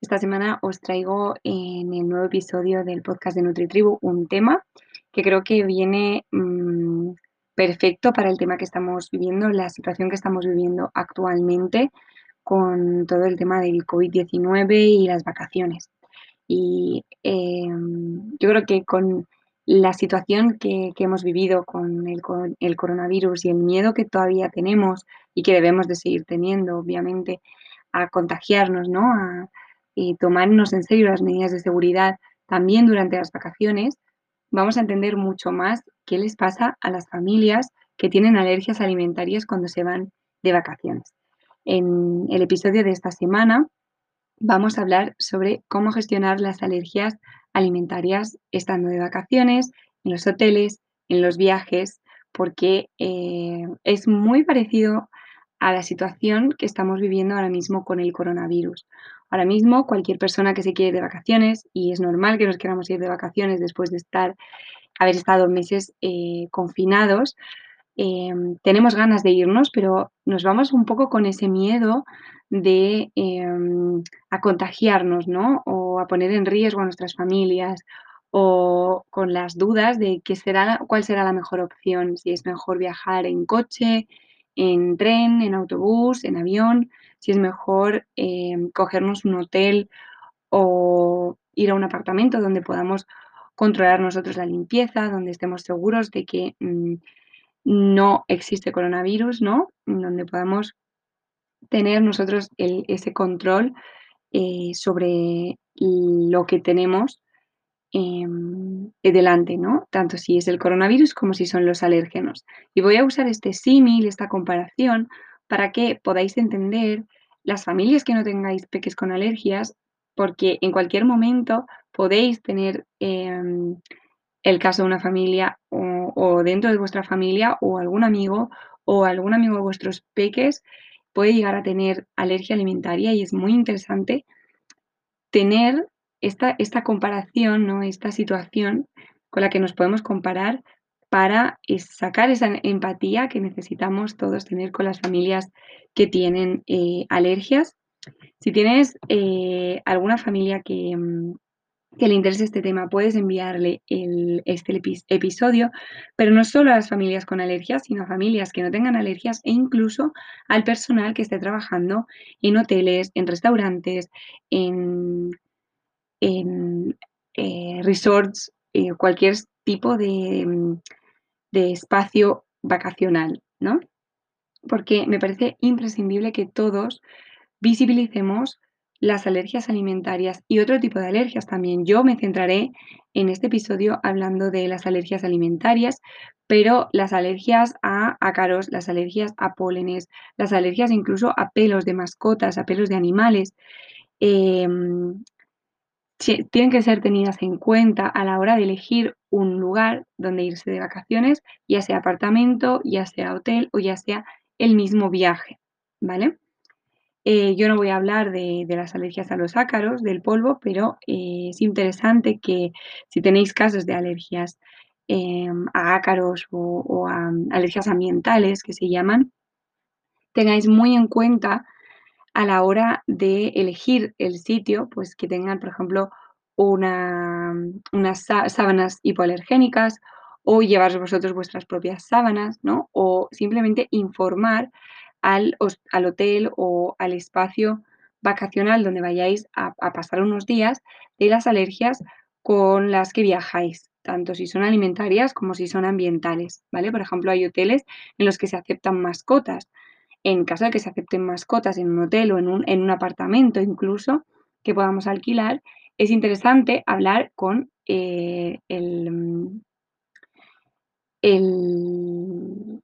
Esta semana os traigo en el nuevo episodio del podcast de NutriTribu un tema que creo que viene mm, perfecto para el tema que estamos viviendo, la situación que estamos viviendo actualmente con todo el tema del COVID-19 y las vacaciones. Y em, yo creo que con la situación que, hemos vivido con el, con el, coronavirus y el miedo que todavía tenemos y que debemos de seguir teniendo, obviamente, a contagiarnos, ¿no? Y tomarnos en serio las medidas de seguridad también durante las vacaciones, vamos a entender mucho más qué les pasa a las familias que tienen alergias alimentarias cuando se van de vacaciones. En el episodio de esta semana vamos a hablar sobre cómo gestionar las alergias alimentarias estando de vacaciones, en los hoteles, en los viajes, porque eh, es muy parecido a la situación que estamos viviendo ahora mismo con el coronavirus. Ahora mismo, cualquier persona que se quiere ir de vacaciones, y es normal que nos queramos ir de vacaciones después de estar, haber estado meses eh, confinados, em, tenemos ganas de irnos, pero nos vamos un poco con ese miedo de em, a contagiarnos, ¿no? O a poner en riesgo a nuestras familias, o con las dudas de qué será, cuál será la mejor opción, si es mejor viajar en coche, en tren, en autobús, en avión, si es mejor em, cogernos un hotel o ir a un apartamento donde podamos controlar nosotros la limpieza, donde estemos seguros de que mm, no existe coronavirus, ¿no? Donde podamos tener nosotros ese control eh, sobre lo que tenemos Em, delante, ¿no? Tanto si es el coronavirus como si son los alérgenos. Y voy a usar este símil, esta comparación, para que podáis entender las familias que no tengáis peques con alergias, porque en cualquier momento podéis tener em, el caso de una familia o, o, dentro de vuestra familia o algún amigo o algún amigo de vuestros peques puede llegar a tener alergia alimentaria y es muy interesante tener esta, esta comparación, ¿no? esta situación con la que nos podemos comparar para sacar esa empatía que necesitamos todos tener con las familias que tienen eh, alergias. Si tienes eh, alguna familia que, mm, que, le interese este tema, puedes enviarle este episodio, pero no solo a las familias con alergias, sino a familias que no tengan alergias e incluso al personal que esté trabajando en hoteles, en restaurantes, en eh, resorts, eh, cualquier tipo de, mm, de, espacio vacacional, ¿no? Porque me parece imprescindible que todos visibilicemos las alergias alimentarias y otro tipo de alergias también. Yo me centraré en este episodio hablando de las alergias alimentarias, pero las alergias a ácaros, las alergias a pólenes, las alergias incluso a pelos de mascotas, a pelos de animales, em, tienen que ser tenidas en cuenta a la hora de elegir un lugar donde irse de vacaciones, ya sea apartamento, ya sea hotel o ya sea el mismo viaje, ¿vale? Eh, yo no voy a hablar de, las alergias a los ácaros, del polvo, pero eh, es interesante que si tenéis casos de alergias em, a ácaros o, a alergias ambientales que se llaman, tengáis muy en cuenta a la hora de elegir el sitio, pues que tengan, por ejemplo, una, unas sábanas hipoalergénicas o llevar vosotros vuestras propias sábanas, ¿no? O simplemente informar al, al hotel o al espacio vacacional donde vayáis a, pasar unos días de las alergias con las que viajáis, tanto si son alimentarias como si son ambientales, ¿vale? Por ejemplo, hay hoteles en los que se aceptan mascotas. En caso de que se acepten mascotas en un hotel o en un, en un apartamento incluso que podamos alquilar, es interesante hablar con eh, el, el,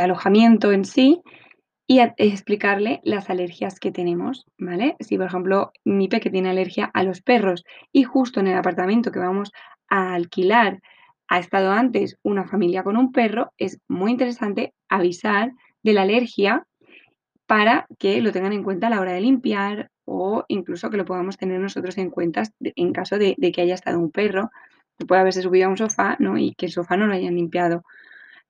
alojamiento en sí y explicarle las alergias que tenemos, ¿vale? Si, por ejemplo, mi peque tiene alergia a los perros y justo en el apartamento que vamos a alquilar ha estado antes una familia con un perro, es muy interesante avisar de la alergia para que lo tengan en cuenta a la hora de limpiar o incluso que lo podamos tener nosotros en cuenta en caso de, que haya estado un perro, que puede haberse subido a un sofá ¿no? y que el sofá no lo hayan limpiado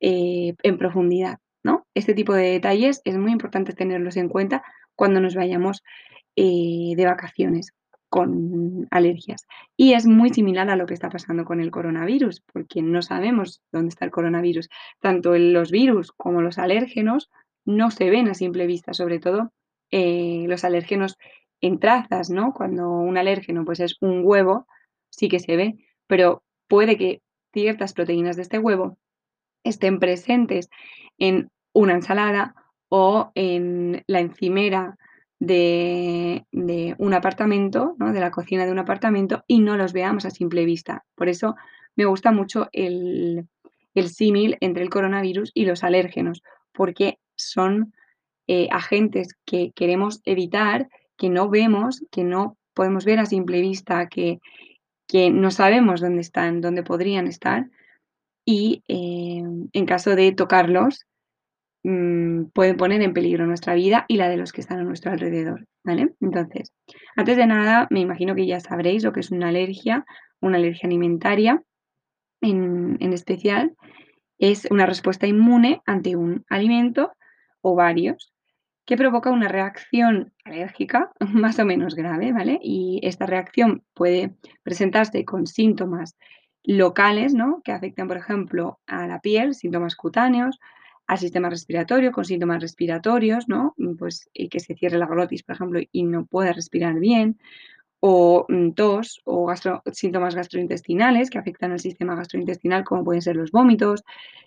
eh, en profundidad. ¿no? Este tipo de detalles es muy importante tenerlos en cuenta cuando nos vayamos eh, de vacaciones con alergias. Y es muy similar a lo que está pasando con el coronavirus, porque no sabemos dónde está el coronavirus. Tanto los virus como los alérgenos no se ven a simple vista, sobre todo eh, los alérgenos en trazas, ¿no? Cuando un alérgeno pues es un huevo, sí que se ve, pero puede que ciertas proteínas de este huevo estén presentes en una ensalada o en la encimera de, un apartamento, de la cocina de un apartamento, y no los veamos a simple vista. Por eso me gusta mucho el, símil entre el coronavirus y los alérgenos, porque son eh, agentes que queremos evitar, que no vemos, que no podemos ver a simple vista, que, que no sabemos dónde están, dónde podrían estar, y eh, en caso de tocarlos, mm, pueden poner en peligro nuestra vida y la de los que están a nuestro alrededor. ¿vale? Entonces, antes de nada, me imagino que ya sabréis lo que es una alergia, una alergia alimentaria en, en especial. Es una respuesta inmune ante un alimento o varios que provoca una reacción alérgica más o menos grave, ¿vale? Y esta reacción puede presentarse con síntomas locales, ¿no? Que afectan, por ejemplo, a la piel, síntomas cutáneos, al sistema respiratorio, con síntomas respiratorios, ¿no? Pues que se cierre la glotis, por ejemplo, y no pueda respirar bien, o mm, tos, o síntomas gastrointestinales que afectan al sistema gastrointestinal, como pueden ser los vómitos,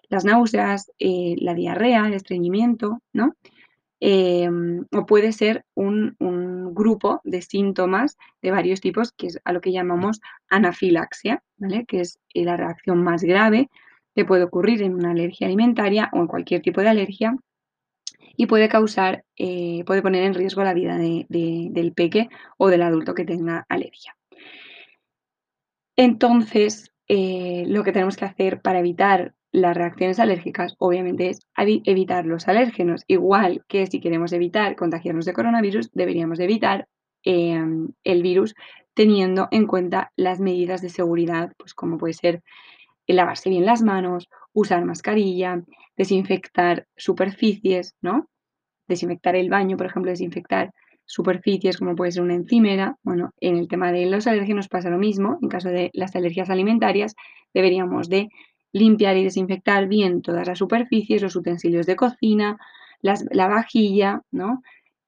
las náuseas, eh, la diarrea, el estreñimiento, ¿no? Em, o puede ser un, grupo de síntomas de varios tipos, que es a lo que llamamos anafilaxia, ¿vale? que es eh, la reacción más grave que puede ocurrir en una alergia alimentaria o en cualquier tipo de alergia y puede causar, eh, puede poner en riesgo la vida del peque o del adulto que tenga alergia. Entonces, eh, lo que tenemos que hacer para evitar las reacciones alérgicas, obviamente, es evitar los alérgenos. Igual que si queremos evitar contagiarnos de coronavirus, deberíamos evitar em, el virus teniendo en cuenta las medidas de seguridad, pues como puede ser lavarse bien las manos, usar mascarilla, desinfectar superficies, ¿no? Desinfectar el baño, por ejemplo, desinfectar superficies como puede ser una encimera. Bueno, en el tema de los alérgenos pasa lo mismo. En caso de las alergias alimentarias, deberíamos de limpiar y desinfectar bien todas las superficies, los utensilios de cocina, la vajilla, ¿no?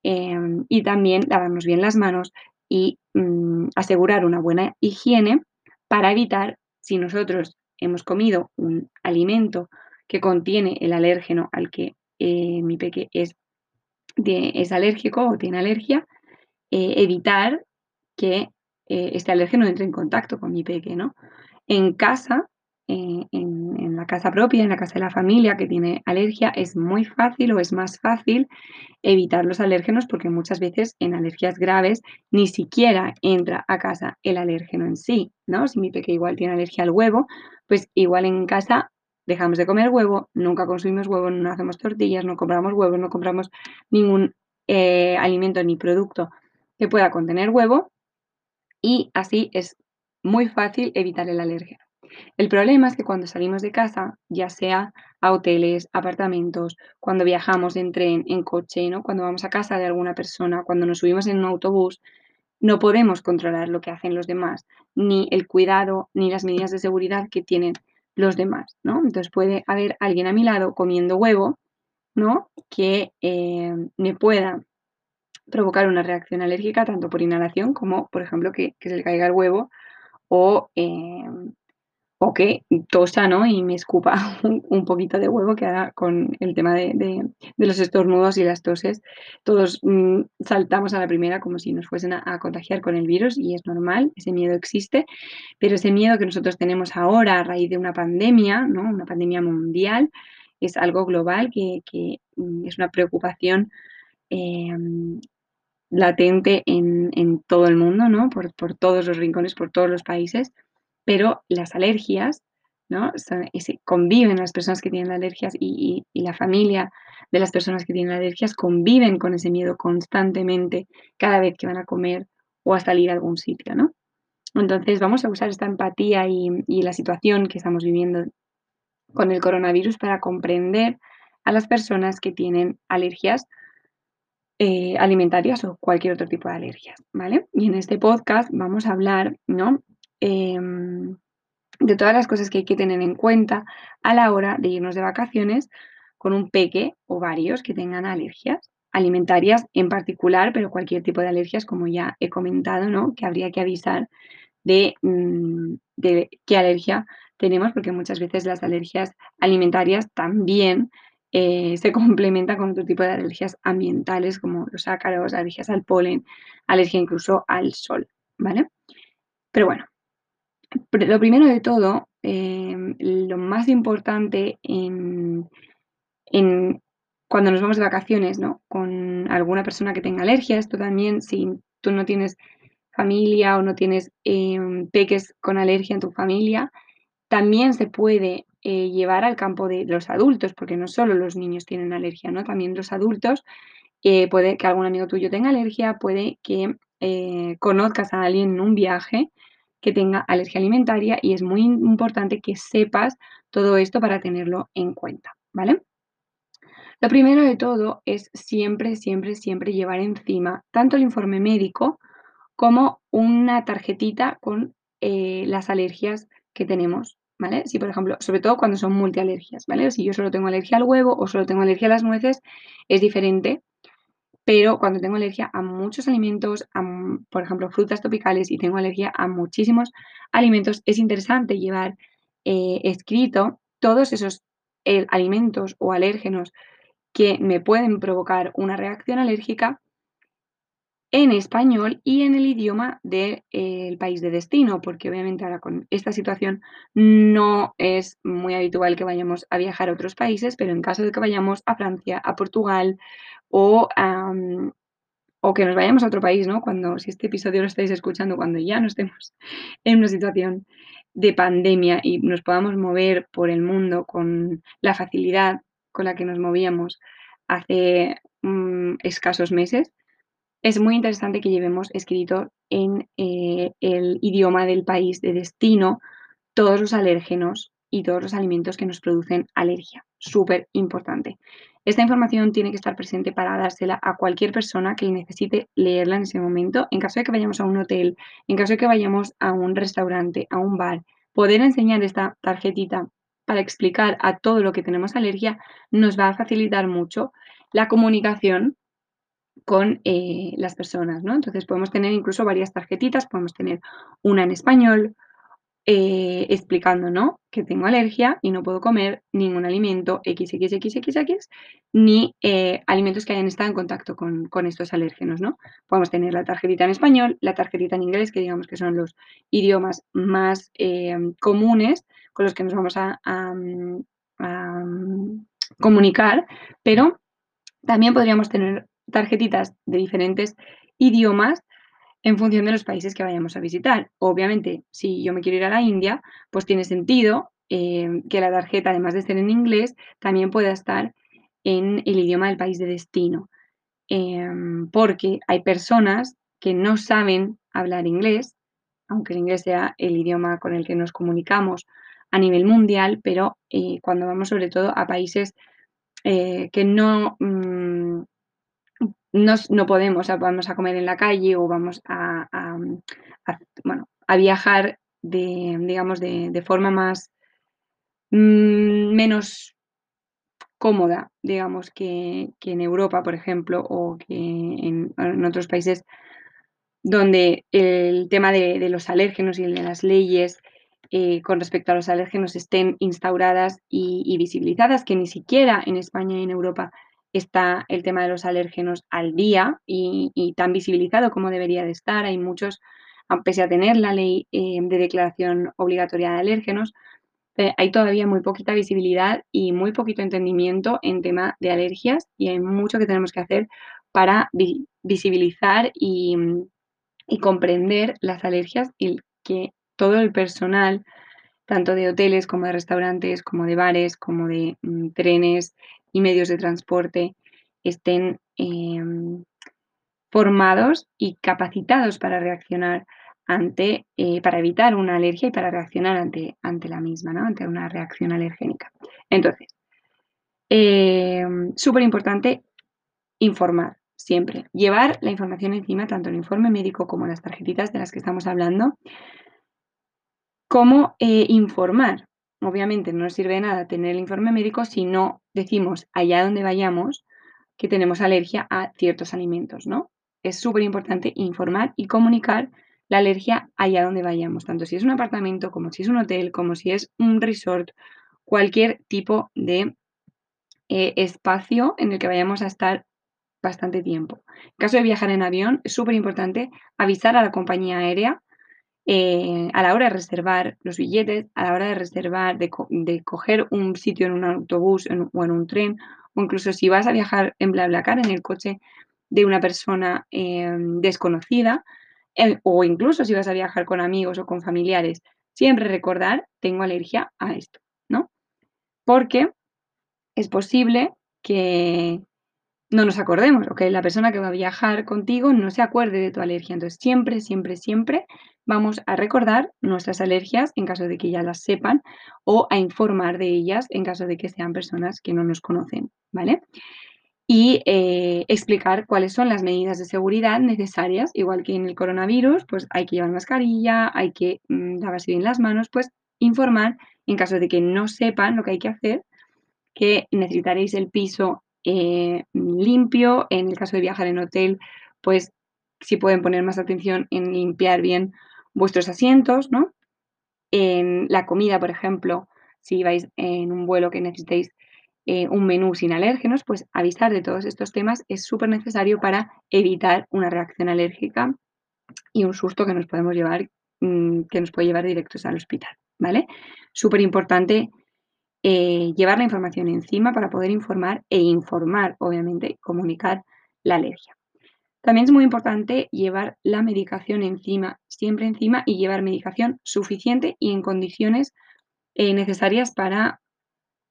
Em, y también lavarnos bien las manos y mm, asegurar una buena higiene para evitar, si nosotros hemos comido un alimento que contiene el alérgeno al que eh, mi peque es, es, alérgico o tiene alergia, eh, evitar que eh, este alérgeno entre en contacto con mi peque, ¿no? En casa en, la casa propia, en la casa de la familia que tiene alergia, es muy fácil o es más fácil evitar los alérgenos porque muchas veces en alergias graves ni siquiera entra a casa el alérgeno en sí, ¿no? Si mi peque igual tiene alergia al huevo, pues igual en casa dejamos de comer huevo, nunca consumimos huevo, no hacemos tortillas, no compramos huevos, no compramos ningún eh, alimento ni producto que pueda contener huevo y así es muy fácil evitar el alérgeno. El problema es que cuando salimos de casa, ya sea a hoteles, apartamentos, cuando viajamos en tren, en coche, ¿no? Cuando vamos a casa de alguna persona, cuando nos subimos en un autobús, no podemos controlar lo que hacen los demás, ni el cuidado, ni las medidas de seguridad que tienen los demás, ¿no? Entonces puede haber alguien a mi lado comiendo huevo, ¿no? Que eh, me pueda provocar una reacción alérgica tanto por inhalación como, por ejemplo, que, se le caiga el huevo o, eh, o que tosa ¿no? y me escupa un, poquito de huevo que ahora con el tema de, los estornudos y las toses, todos mm, saltamos a la primera como si nos fuesen a, contagiar con el virus y es normal, ese miedo existe, pero ese miedo que nosotros tenemos ahora a raíz de una pandemia, ¿no? una pandemia mundial, es algo global que, que mm, es una preocupación eh, latente en, todo el mundo, ¿no? Por, todos los rincones, por todos los países, pero las alergias, ¿no? conviven las personas que tienen alergias y, la familia de las personas que tienen alergias conviven con ese miedo constantemente cada vez que van a comer o a salir a algún sitio, ¿no? Entonces vamos a usar esta empatía y, y la situación que estamos viviendo con el coronavirus para comprender a las personas que tienen alergias eh, alimentarias o cualquier otro tipo de alergias, ¿vale? Y en este podcast vamos a hablar, ¿no? Em, de todas las cosas que hay que tener en cuenta a la hora de irnos de vacaciones con un peque o varios que tengan alergias alimentarias en particular, pero cualquier tipo de alergias, como ya he comentado, ¿no? Que habría que avisar de, mm, de qué alergia tenemos, porque muchas veces las alergias alimentarias también eh, se complementa con otro tipo de alergias ambientales como los ácaros, alergias al polen, alergia incluso al sol, ¿vale? Pero bueno, lo primero de todo, em, lo más importante en, cuando nos vamos de vacaciones, ¿no? Con alguna persona que tenga alergia, esto también, si tú no tienes familia o no tienes em, peques con alergia en tu familia, también se puede eh, llevar al campo de los adultos, porque no solo los niños tienen alergia, ¿no? También los adultos, eh, puede que algún amigo tuyo tenga alergia, puede que eh, conozcas a alguien en un viaje que tenga alergia alimentaria y es muy importante que sepas todo esto para tenerlo en cuenta, ¿vale? Lo primero de todo es siempre, siempre, siempre llevar encima tanto el informe médico como una tarjetita con las alergias que tenemos ¿vale? Si, por ejemplo, sobre todo cuando son multialergias, ¿vale? Si yo solo tengo alergia al huevo o solo tengo alergia a las nueces, es diferente. Pero cuando tengo alergia a muchos alimentos, por ejemplo, frutas tropicales y tengo alergia a muchísimos alimentos, es interesante llevar eh, escrito todos esos eh, alimentos o alérgenos que me pueden provocar una reacción alérgica en español y en el idioma del país de destino, porque obviamente ahora con esta situación no es muy habitual que vayamos a viajar a otros países, pero en caso de que vayamos a Francia, a Portugal o, o que nos vayamos a otro país, ¿no? Cuando, si este episodio lo estáis escuchando, cuando ya no estemos en una situación de pandemia y nos podamos mover por el mundo con la facilidad con la que nos movíamos hace mm, escasos meses, es muy interesante que llevemos escrito en eh, el idioma del país de destino todos los alérgenos y todos los alimentos que nos producen alergia. Súper importante. Esta información tiene que estar presente para dársela a cualquier persona que necesite leerla en ese momento. En caso de que vayamos a un hotel, en caso de que vayamos a un restaurante, a un bar, poder enseñar esta tarjetita para explicar a todo lo que tenemos alergia nos va a facilitar mucho la comunicación con eh, las personas, ¿no? Entonces podemos tener incluso varias tarjetitas, podemos tener una en español eh, explicando, ¿no? Que tengo alergia y no puedo comer ningún alimento XXXXX ni eh, alimentos que hayan estado en contacto con, estos alérgenos, ¿no? Podemos tener la tarjetita en español, la tarjetita en inglés, que digamos que son los idiomas más comunes con los que nos vamos a comunicar, pero también podríamos tener tarjetitas de diferentes idiomas en función de los países que vayamos a visitar. Obviamente, si yo me quiero ir a la India, pues tiene sentido eh, que la tarjeta, además de ser en inglés, también pueda estar en el idioma del país de destino. Em, porque hay personas que no saben hablar inglés aunque el inglés sea el idioma con el que nos comunicamos a nivel mundial, pero eh, cuando vamos sobre todo a países eh, que no, mm, no, podemos, vamos a comer en la calle o vamos a, bueno, a viajar de, digamos, de, forma más mm, menos cómoda, digamos, que, en Europa, por ejemplo, o que en, otros países donde el tema de, los alérgenos y de las leyes eh, con respecto a los alérgenos estén instauradas y, visibilizadas, que ni siquiera en España y en Europa está el tema de los alérgenos al día y, tan visibilizado como debería de estar. Hay muchos, pese a tener la ley eh, de declaración obligatoria de alérgenos, eh, hay todavía muy poquita visibilidad y muy poquito entendimiento en tema de alergias y hay mucho que tenemos que hacer para visibilizar y, comprender las alergias y que todo el personal, tanto de hoteles como de restaurantes, como de bares, como de mm, trenes y medios de transporte, estén em, formados y capacitados para reaccionar ante, eh, para evitar una alergia y para reaccionar ante, ante la misma, ¿no? ante una reacción alergénica. Entonces, em, súper importante informar siempre. Llevar la información encima, tanto el informe médico como las tarjetitas de las que estamos hablando, cómo eh, informar. Obviamente no nos sirve de nada tener el informe médico si no decimos allá donde vayamos que tenemos alergia a ciertos alimentos, ¿no? Es súper importante informar y comunicar la alergia allá donde vayamos, tanto si es un apartamento, como si es un hotel, como si es un resort, cualquier tipo de eh, espacio en el que vayamos a estar bastante tiempo. En caso de viajar en avión, es súper importante avisar a la compañía aérea eh, a la hora de reservar los billetes, a la hora de reservar, de, coger un sitio en un autobús o en un tren, o incluso si vas a viajar en BlaBlaCar en el coche de una persona em, desconocida, eh, o incluso si vas a viajar con amigos o con familiares, siempre recordar, tengo alergia a esto, ¿no? Porque es posible que, no nos acordemos o que la persona que va a viajar contigo no se acuerde de tu alergia. Entonces, siempre, siempre, siempre vamos a recordar nuestras alergias en caso de que ya las sepan o a informar de ellas en caso de que sean personas que no nos conocen, ¿vale? Y eh, explicar cuáles son las medidas de seguridad necesarias, igual que en el coronavirus, pues hay que llevar mascarilla, hay que mm, lavarse bien las manos, pues informar en caso de que no sepan lo que hay que hacer, que necesitaréis el piso eh, limpio. En el caso de viajar en hotel, pues si pueden poner más atención en limpiar bien vuestros asientos, ¿no? En la comida, por ejemplo, si vais en un vuelo que necesitéis eh, un menú sin alérgenos, pues avisar de todos estos temas es súper necesario para evitar una reacción alérgica y un susto que nos podemos llevar, mm, que nos puede llevar directos al hospital, ¿vale? Súper importante eh, llevar la información encima para poder informar e informar, obviamente, comunicar la alergia. También es muy importante llevar la medicación encima, siempre encima, y llevar medicación suficiente y en condiciones eh, necesarias para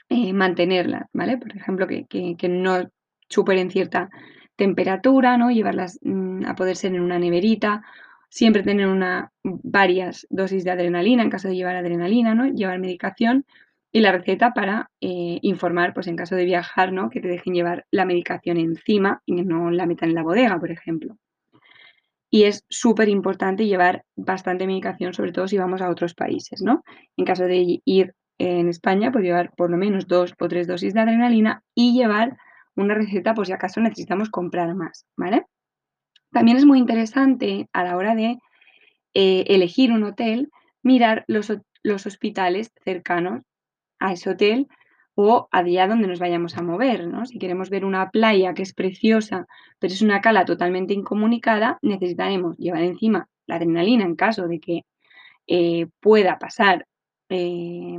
eh, mantenerla, ¿vale? Por ejemplo, que, no superen cierta temperatura, ¿no? Llevarlas mm, a poder ser en una neverita, siempre tener una, varias dosis de adrenalina en caso de llevar adrenalina, ¿no? Llevar medicación y la receta para eh, informar, pues en caso de viajar, ¿no? Que te dejen llevar la medicación encima y no la metan en la bodega, por ejemplo. Y es súper importante llevar bastante medicación, sobre todo si vamos a otros países, ¿no? En caso de ir en España, pues llevar por lo menos dos o tres dosis de adrenalina y llevar una receta por si acaso necesitamos comprar más, ¿vale? También es muy interesante a la hora de eh, elegir un hotel, mirar los, los hospitales cercanos a ese hotel o a día donde nos vayamos a mover, ¿no? Si queremos ver una playa que es preciosa, pero es una cala totalmente incomunicada, necesitaremos llevar encima la adrenalina en caso de que eh, pueda pasar, eh,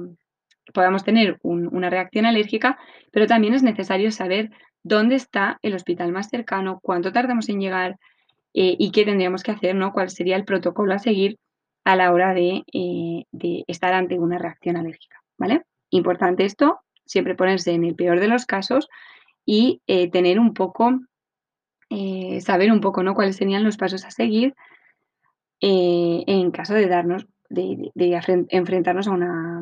podamos tener una reacción alérgica, pero también es necesario saber dónde está el hospital más cercano, cuánto tardamos en llegar eh, y qué tendríamos que hacer, ¿no? Cuál sería el protocolo a seguir a la hora de, de estar ante una reacción alérgica, ¿vale? Importante esto, siempre ponerse en el peor de los casos y eh, tener un poco, eh, saber un poco, ¿no? Cuáles serían los pasos a seguir eh, en caso de darnos, de, enfrentarnos a una,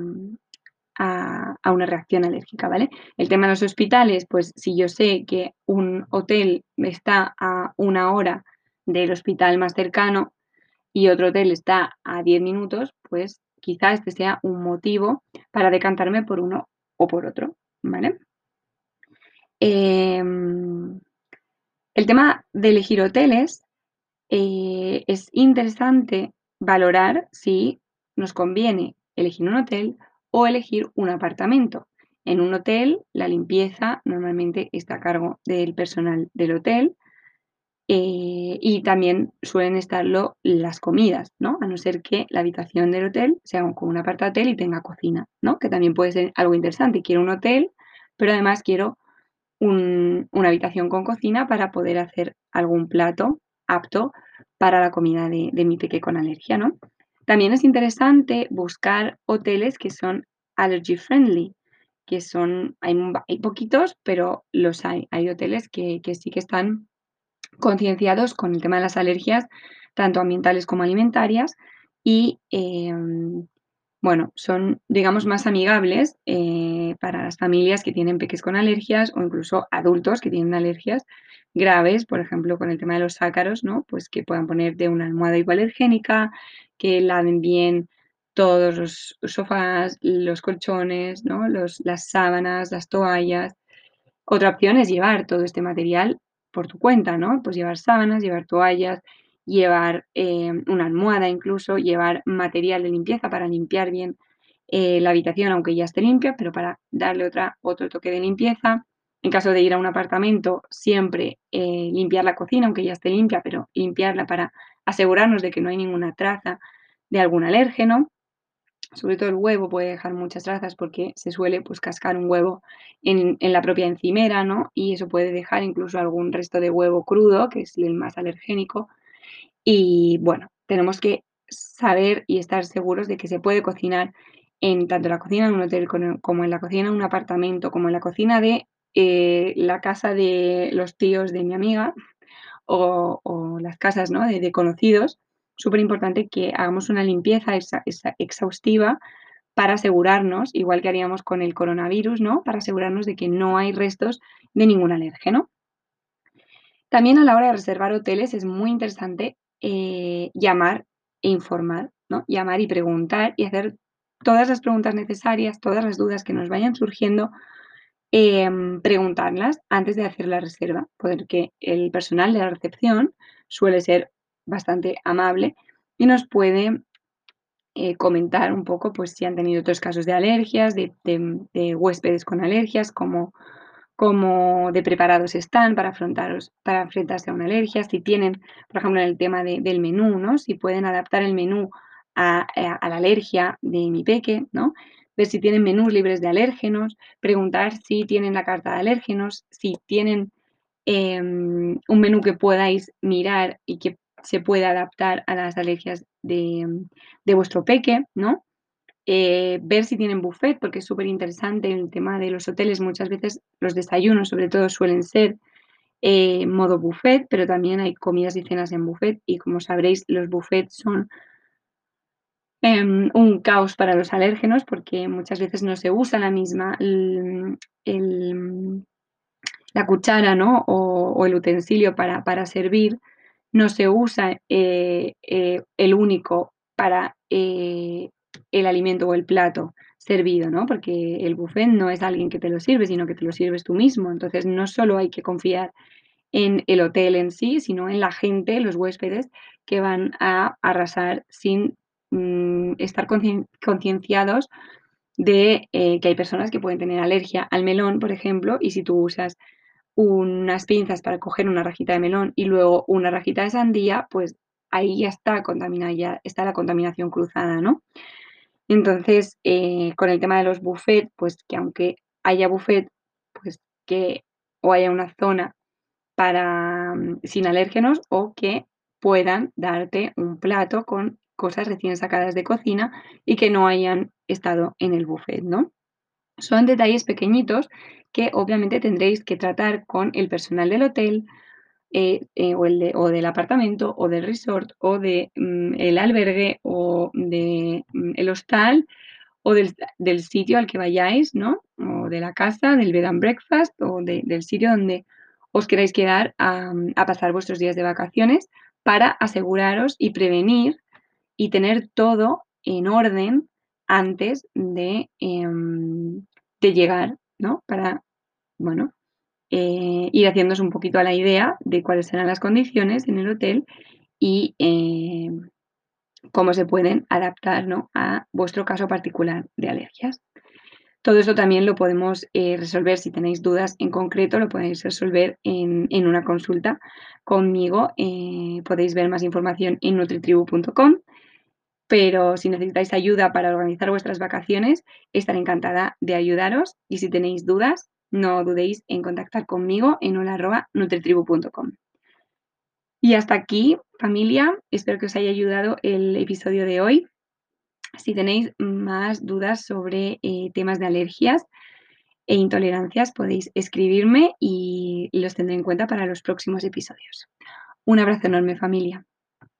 a, una reacción alérgica, ¿vale? El tema de los hospitales, pues si yo sé que un hotel está a una hora del hospital más cercano y otro hotel está a 10 minutos, pues quizá este sea un motivo para decantarme por uno o por otro. Em, el tema de elegir hoteles eh, es interesante valorar si nos conviene elegir un hotel o elegir un apartamento. En un hotel, la limpieza normalmente está a cargo del personal del hotel eh, y también suelen estarlo las comidas, ¿no? A no ser que la habitación del hotel sea como un apartahotel y tenga cocina, ¿no? Que también puede ser algo interesante. Quiero un hotel, pero además quiero una habitación con cocina para poder hacer algún plato apto para la comida de, de mi peque con alergia, ¿no? También es interesante buscar hoteles que son allergy friendly, que son, hay, poquitos, pero los hay. Hay hoteles que, sí que están concienciados con el tema de las alergias, tanto ambientales como alimentarias, y em, bueno, son, digamos, más amigables eh, para las familias que tienen peques con alergias o incluso adultos que tienen alergias graves, por ejemplo, con el tema de los ácaros, ¿no? Pues que puedan ponerte una almohada hipoalergénica, que laven bien todos los sofás, los colchones, ¿no? Los, las sábanas, las toallas. Otra opción es llevar todo este material por tu cuenta, ¿no? Pues llevar sábanas, llevar toallas, llevar eh, una almohada incluso, llevar material de limpieza para limpiar bien eh, la habitación, aunque ya esté limpia, pero para darle otra, otro toque de limpieza. En caso de ir a un apartamento, siempre eh, limpiar la cocina, aunque ya esté limpia, pero limpiarla para asegurarnos de que no hay ninguna traza de algún alérgeno. Sobre todo el huevo puede dejar muchas trazas porque se suele pues, cascar un huevo en, en, la propia encimera, ¿no? Y eso puede dejar incluso algún resto de huevo crudo, que es el más alergénico. Y bueno, tenemos que saber y estar seguros de que se puede cocinar en tanto la cocina de un hotel como en la cocina de un apartamento, como en la cocina de eh, la casa de los tíos de mi amiga o, las casas ¿no? de, conocidos, súper importante que hagamos una limpieza exhaustiva para asegurarnos, igual que haríamos con el coronavirus, ¿no? Para asegurarnos de que no hay restos de ningún alérgeno. También a la hora de reservar hoteles es muy interesante eh, llamar e informar, ¿no? Llamar y preguntar y hacer todas las preguntas necesarias, todas las dudas que nos vayan surgiendo Em, preguntarlas antes de hacer la reserva, porque el personal de la recepción suele ser bastante amable y nos puede eh, comentar un poco pues, si han tenido otros casos de alergias, de, huéspedes con alergias, cómo, de preparados están para, afrontaros, para enfrentarse a una alergia, si tienen, por ejemplo, en el tema del menú, ¿no? si pueden adaptar el menú a, a, la alergia de mi peque, ¿no? ver si tienen menús libres de alérgenos, preguntar si tienen la carta de alérgenos, si tienen em, un menú que podáis mirar y que se pueda adaptar a las alergias de, vuestro peque, ¿no? Eh, ver si tienen buffet, porque es súper interesante el tema de los hoteles. Muchas veces los desayunos, sobre todo, suelen ser eh, modo buffet, pero también hay comidas y cenas en buffet. Y como sabréis, los buffets son Em, un caos para los alérgenos porque muchas veces no se usa la misma, la cuchara ¿no? o, el utensilio para, para, servir, no se usa eh, eh, el único para eh, el alimento o el plato servido, ¿no? porque el buffet no es alguien que te lo sirve, sino que te lo sirves tú mismo. Entonces no solo hay que confiar en el hotel en sí, sino en la gente, los huéspedes, que van a arrasar sin Mm, estar concienciados de que hay personas que pueden tener alergia al melón, por ejemplo, y si tú usas unas pinzas para coger una rajita de melón y luego una rajita de sandía, pues ahí ya está contaminada, ya está la contaminación cruzada, ¿no? Entonces, eh, con el tema de los buffets, pues que aunque haya buffet, pues que o haya una zona para mm, sin alérgenos o que puedan darte un plato con cosas recién sacadas de cocina y que no hayan estado en el buffet, ¿no? Son detalles pequeñitos que obviamente tendréis que tratar con el personal del hotel eh, eh, o, el de, o, del apartamento o del resort o del de, mm, albergue o del de, mm, hostal o del, del, sitio al que vayáis, ¿no? O de la casa, del bed and breakfast o del sitio donde os queráis quedar a, a pasar vuestros días de vacaciones para aseguraros y prevenir y tener todo en orden antes de, eh, de llegar, ¿no? Para, bueno, eh, ir haciéndose un poquito a la idea de cuáles serán las condiciones en el hotel y eh, cómo se pueden adaptar ¿no? a vuestro caso particular de alergias. Todo esto también lo podemos eh, resolver, si tenéis dudas en concreto, lo podéis resolver en, en una consulta conmigo. Podéis ver más información en nutritribu.com pero si necesitáis ayuda para organizar vuestras vacaciones, estaré encantada de ayudaros y si tenéis dudas, no dudéis en contactar conmigo en hola.nutritribu.com. Y hasta aquí, familia, espero que os haya ayudado el episodio de hoy. Si tenéis más dudas sobre eh, temas de alergias e intolerancias, podéis escribirme y los tendré en cuenta para los próximos episodios. Un abrazo enorme, familia.